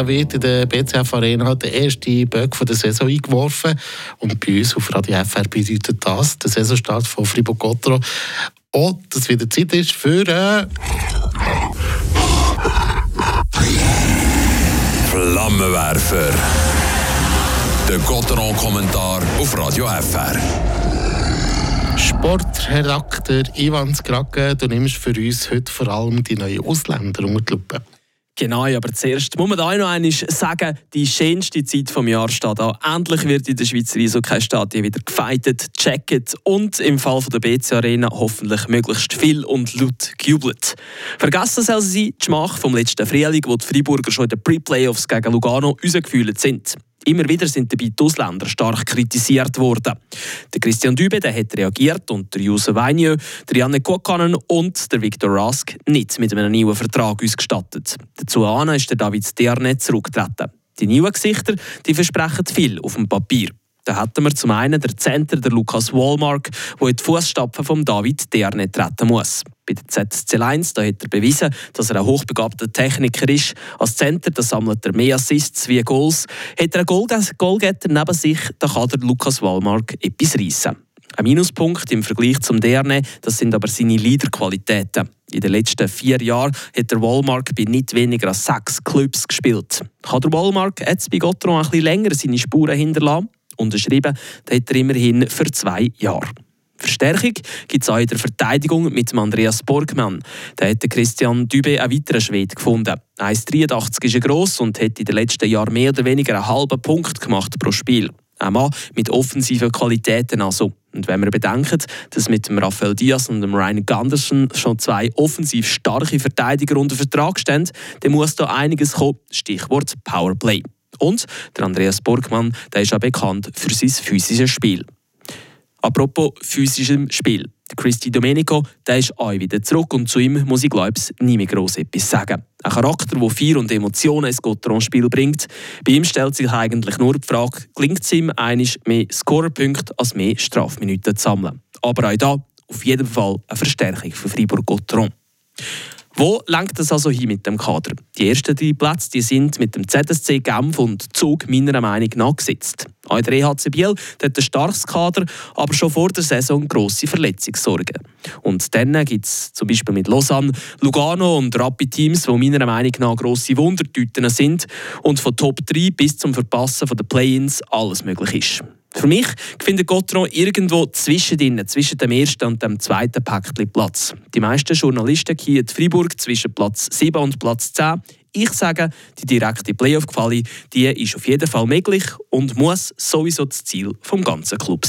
da wird in der BCF Arena der erste Böck der Saison eingeworfen. Und bei uns auf Radio FR bedeutet das der Saisonstart von Fribourg-Gotteron. Und dass wieder Zeit ist für... Äh Flammenwerfer. Der Gotteron-Kommentar auf Radio FR. Sportredakteur Ivan Skrake, du nimmst für uns heute vor allem die neuen Ausländer unter die Lupe. Genau, aber zuerst muss man da noch einmal sagen, die schönste Zeit des Jahres steht an. Endlich wird in der Schweizer Eishockey-Stadien wieder gefeitet, gecheckt und im Fall der BC Arena hoffentlich möglichst viel und laut gejubelt. Vergessen soll sie die Schmach vom letzten Frühling, wo die Freiburger schon in den Pre-Playoffs gegen Lugano rausgefühlt sind. Immer wieder sind dabei die Ausländer stark kritisiert worden. Der Christian Dübe der hat reagiert und der Jose Vainio, der Janne Kuokkanen und der Victor Rask nicht mit einem neuen Vertrag ausgestattet. Dazu ist der David Dearnet zurückgetreten. Die neuen Gesichter die versprechen viel auf dem Papier. Da hätten wir zum einen der Center, der Lukas Wallmark, der in die Fußstapfen von David Derne treten muss. Bei der ZSC1 da hat er bewiesen, dass er ein hochbegabter Techniker ist. Als Center da sammelt er mehr Assists wie Goals. Hat er einen Goalgetter neben sich, dann kann der Lukas Wallmark etwas reissen. Ein Minuspunkt im Vergleich zum Derne, das sind aber seine Leaderqualitäten. In den letzten vier Jahren hat der Wallmark bei nicht weniger als sechs Clubs gespielt. Kann der Wallmark jetzt bei Gotron ein bisschen länger seine Spuren hinterlassen? unterschrieben. Da hat er immerhin für zwei Jahre. Verstärkung gibt es auch in der Verteidigung mit Andreas Borgmann. Da hat Christian Dübe einen weiteren Schwede gefunden. 1,83 ist er gross und hat in den letzten Jahren mehr oder weniger einen halben Punkt gemacht pro Spiel. Ein Mann mit offensiven Qualitäten also. Und wenn wir bedenken, dass mit dem Rafael Diaz und dem Ryan Gunderson schon zwei offensiv starke Verteidiger unter Vertrag stehen, dann muss da einiges kommen. Stichwort Powerplay. Und der Andreas Borgmann, der ist auch bekannt für sein physisches Spiel. Apropos physischem Spiel. Der Christy Domenico der ist auch wieder zurück und zu ihm muss ich glaube ich nie mehr gross etwas sagen. Ein Charakter, der Feier und Emotionen ins Gotteron-Spiel bringt. Bei ihm stellt sich eigentlich nur die Frage, gelingt es ihm, einisch mehr Scorerpunkte als mehr Strafminuten zu sammeln. Aber auch da auf jeden Fall eine Verstärkung für Fribourg-Gotteron. Wo lenkt es also hin mit dem Kader? Die ersten drei Plätze die sind mit dem ZSC Genf und Zug meiner Meinung nach gesetzt. Auch der EHC Biel hat ein starkes Kader, aber schon vor der Saison grosse Verletzungssorgen. Und dann gibt es zum Beispiel mit Lausanne, Lugano und Rapid Teams, die meiner Meinung nach grosse Wundertüten sind und von Top 3 bis zum Verpassen der Play-ins alles möglich ist. Für mich findet Gotron irgendwo zwischendrin, zwischen dem ersten und dem zweiten Päckchen Platz. Die meisten Journalisten hier in Freiburg zwischen Platz 7 und Platz 10. Ich sage, die direkte Playoff-Quali, die ist auf jeden Fall möglich und muss sowieso das Ziel vom ganzen Club sein.